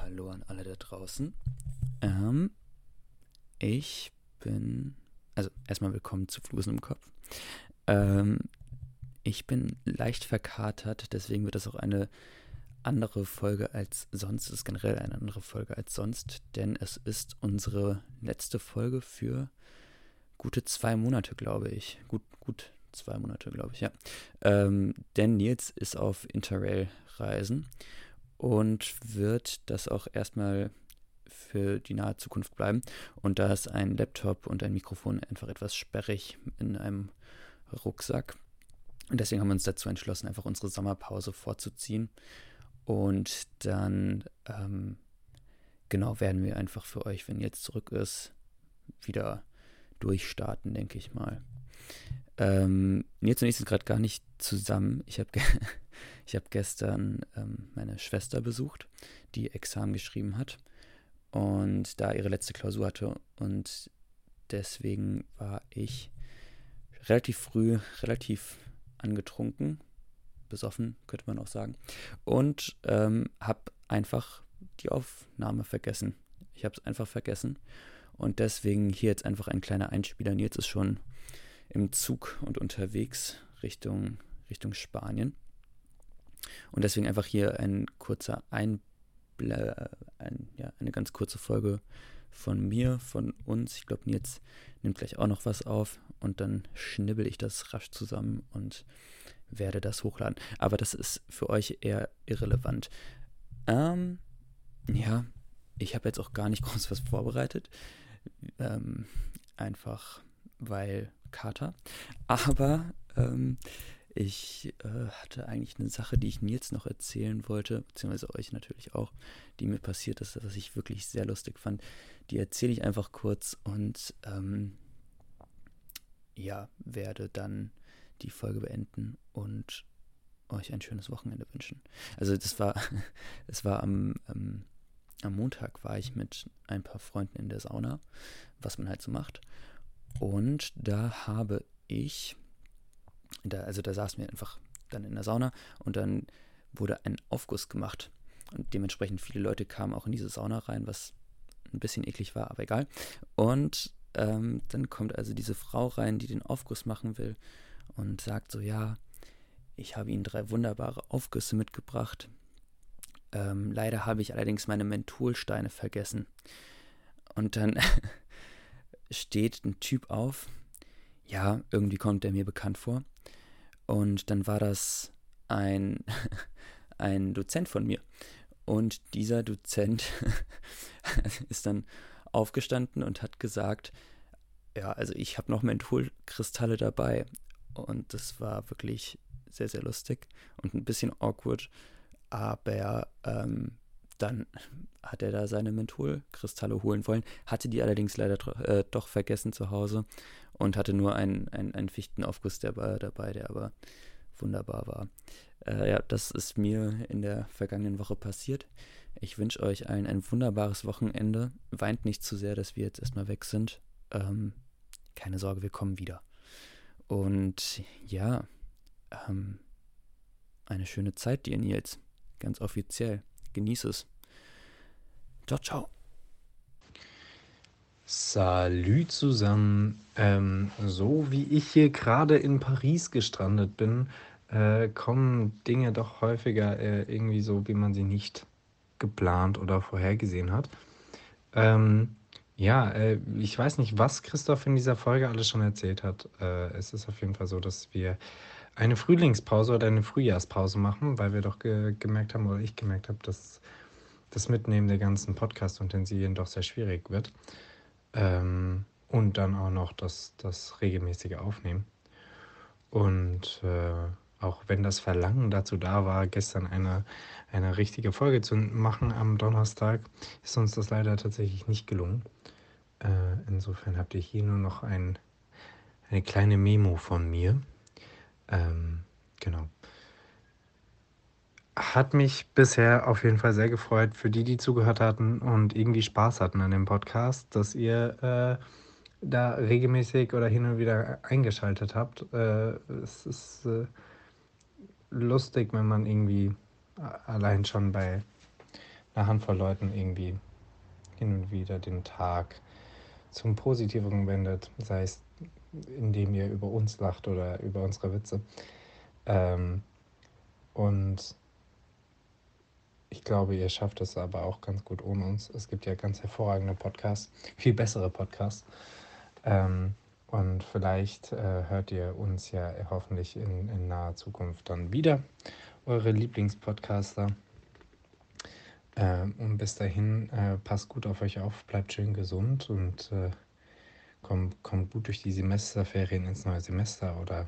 Hallo an alle da draußen. Ähm, ich bin, also erstmal willkommen zu Flusen im Kopf. Ähm, ich bin leicht verkatert, deswegen wird das auch eine andere Folge als sonst. Es ist generell eine andere Folge als sonst, denn es ist unsere letzte Folge für gute zwei Monate, glaube ich. Gut, gut zwei Monate, glaube ich, ja. Ähm, denn Nils ist auf Interrail-Reisen und wird das auch erstmal für die nahe Zukunft bleiben. Und da ist ein Laptop und ein Mikrofon einfach etwas sperrig in einem Rucksack. Und deswegen haben wir uns dazu entschlossen, einfach unsere Sommerpause vorzuziehen. Und dann, ähm, genau, werden wir einfach für euch, wenn jetzt zurück ist, wieder durchstarten, denke ich mal. Ähm, Nils und ich sind gerade gar nicht zusammen. Ich habe ge hab gestern ähm, meine Schwester besucht, die Examen geschrieben hat und da ihre letzte Klausur hatte. Und deswegen war ich relativ früh, relativ angetrunken, besoffen, könnte man auch sagen, und ähm, habe einfach die Aufnahme vergessen. Ich habe es einfach vergessen. Und deswegen hier jetzt einfach ein kleiner Einspieler. Nils ist schon im Zug und unterwegs Richtung, Richtung Spanien. Und deswegen einfach hier ein kurzer Einble ein, ja, eine ganz kurze Folge von mir, von uns. Ich glaube, Nils nimmt gleich auch noch was auf und dann schnibbel ich das rasch zusammen und werde das hochladen. Aber das ist für euch eher irrelevant. Ähm, ja, ich habe jetzt auch gar nicht groß was vorbereitet. Ähm, einfach weil Kater. Aber ähm, ich äh, hatte eigentlich eine Sache, die ich Nils noch erzählen wollte, beziehungsweise euch natürlich auch, die mir passiert ist, was ich wirklich sehr lustig fand. Die erzähle ich einfach kurz und ähm, ja, werde dann die Folge beenden und euch ein schönes Wochenende wünschen. Also das war, es war am, ähm, am Montag war ich mit ein paar Freunden in der Sauna, was man halt so macht. Und da habe ich, da, also da saßen wir einfach dann in der Sauna und dann wurde ein Aufguss gemacht. Und dementsprechend viele Leute kamen auch in diese Sauna rein, was ein bisschen eklig war, aber egal. Und ähm, dann kommt also diese Frau rein, die den Aufguss machen will und sagt so, ja, ich habe Ihnen drei wunderbare Aufgüsse mitgebracht. Ähm, leider habe ich allerdings meine Mentholsteine vergessen. Und dann steht ein Typ auf. Ja, irgendwie kommt der mir bekannt vor. Und dann war das ein, ein Dozent von mir. Und dieser Dozent ist dann aufgestanden und hat gesagt, ja, also ich habe noch Mentholkristalle dabei. Und das war wirklich sehr, sehr lustig und ein bisschen awkward. Aber ähm, dann hat er da seine Mentholkristalle holen wollen, hatte die allerdings leider äh, doch vergessen zu Hause und hatte nur einen, einen, einen Fichtenaufguss dabei, dabei, der aber wunderbar war. Äh, ja, das ist mir in der vergangenen Woche passiert. Ich wünsche euch allen ein wunderbares Wochenende. Weint nicht zu sehr, dass wir jetzt erstmal weg sind. Ähm, keine Sorge, wir kommen wieder. Und ja, ähm, eine schöne Zeit dir, Nils. Ganz offiziell. Genieß es. Ciao, ciao. Salü zusammen. Ähm, so wie ich hier gerade in Paris gestrandet bin, äh, kommen Dinge doch häufiger äh, irgendwie so, wie man sie nicht geplant oder vorhergesehen hat. Ähm, ja, äh, ich weiß nicht, was Christoph in dieser Folge alles schon erzählt hat. Äh, es ist auf jeden Fall so, dass wir eine Frühlingspause oder eine Frühjahrspause machen, weil wir doch ge gemerkt haben oder ich gemerkt habe, dass das Mitnehmen der ganzen Podcast-Utensilien doch sehr schwierig wird. Ähm, und dann auch noch das, das regelmäßige Aufnehmen. Und äh, auch wenn das Verlangen dazu da war, gestern eine, eine richtige Folge zu machen am Donnerstag, ist uns das leider tatsächlich nicht gelungen. Äh, insofern habt ihr hier nur noch ein, eine kleine Memo von mir. Ähm. Hat mich bisher auf jeden Fall sehr gefreut für die, die zugehört hatten und irgendwie Spaß hatten an dem Podcast, dass ihr äh, da regelmäßig oder hin und wieder eingeschaltet habt. Äh, es ist äh, lustig, wenn man irgendwie allein schon bei, einer Handvoll Leuten irgendwie hin und wieder den Tag zum Positiveren wendet, sei es indem ihr über uns lacht oder über unsere Witze. Ähm, und ich glaube, ihr schafft es aber auch ganz gut ohne uns. Es gibt ja ganz hervorragende Podcasts, viel bessere Podcasts. Ähm, und vielleicht äh, hört ihr uns ja hoffentlich in, in naher Zukunft dann wieder, eure Lieblingspodcaster. Ähm, und bis dahin, äh, passt gut auf euch auf, bleibt schön gesund und äh, kommt, kommt gut durch die Semesterferien ins neue Semester oder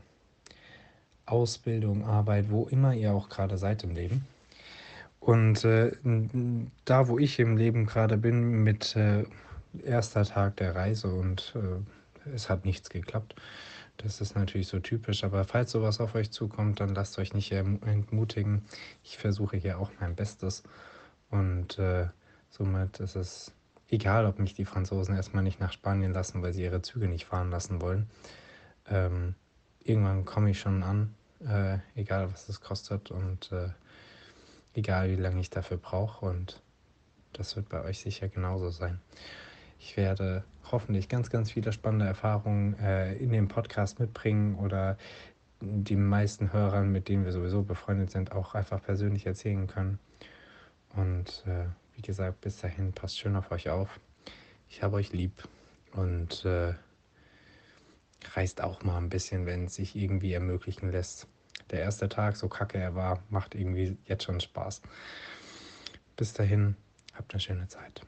Ausbildung, Arbeit, wo immer ihr auch gerade seid im Leben. Und äh, da, wo ich im Leben gerade bin, mit äh, erster Tag der Reise und äh, es hat nichts geklappt. Das ist natürlich so typisch, aber falls sowas auf euch zukommt, dann lasst euch nicht entmutigen. Ich versuche hier auch mein Bestes und äh, somit ist es egal, ob mich die Franzosen erstmal nicht nach Spanien lassen, weil sie ihre Züge nicht fahren lassen wollen. Ähm, irgendwann komme ich schon an, äh, egal was es kostet und äh, egal wie lange ich dafür brauche. Und das wird bei euch sicher genauso sein. Ich werde hoffentlich ganz, ganz viele spannende Erfahrungen äh, in dem Podcast mitbringen oder die meisten Hörern, mit denen wir sowieso befreundet sind, auch einfach persönlich erzählen können. Und äh, wie gesagt, bis dahin passt schön auf euch auf. Ich habe euch lieb und äh, reist auch mal ein bisschen, wenn es sich irgendwie ermöglichen lässt. Der erste Tag, so kacke er war, macht irgendwie jetzt schon Spaß. Bis dahin, habt eine schöne Zeit.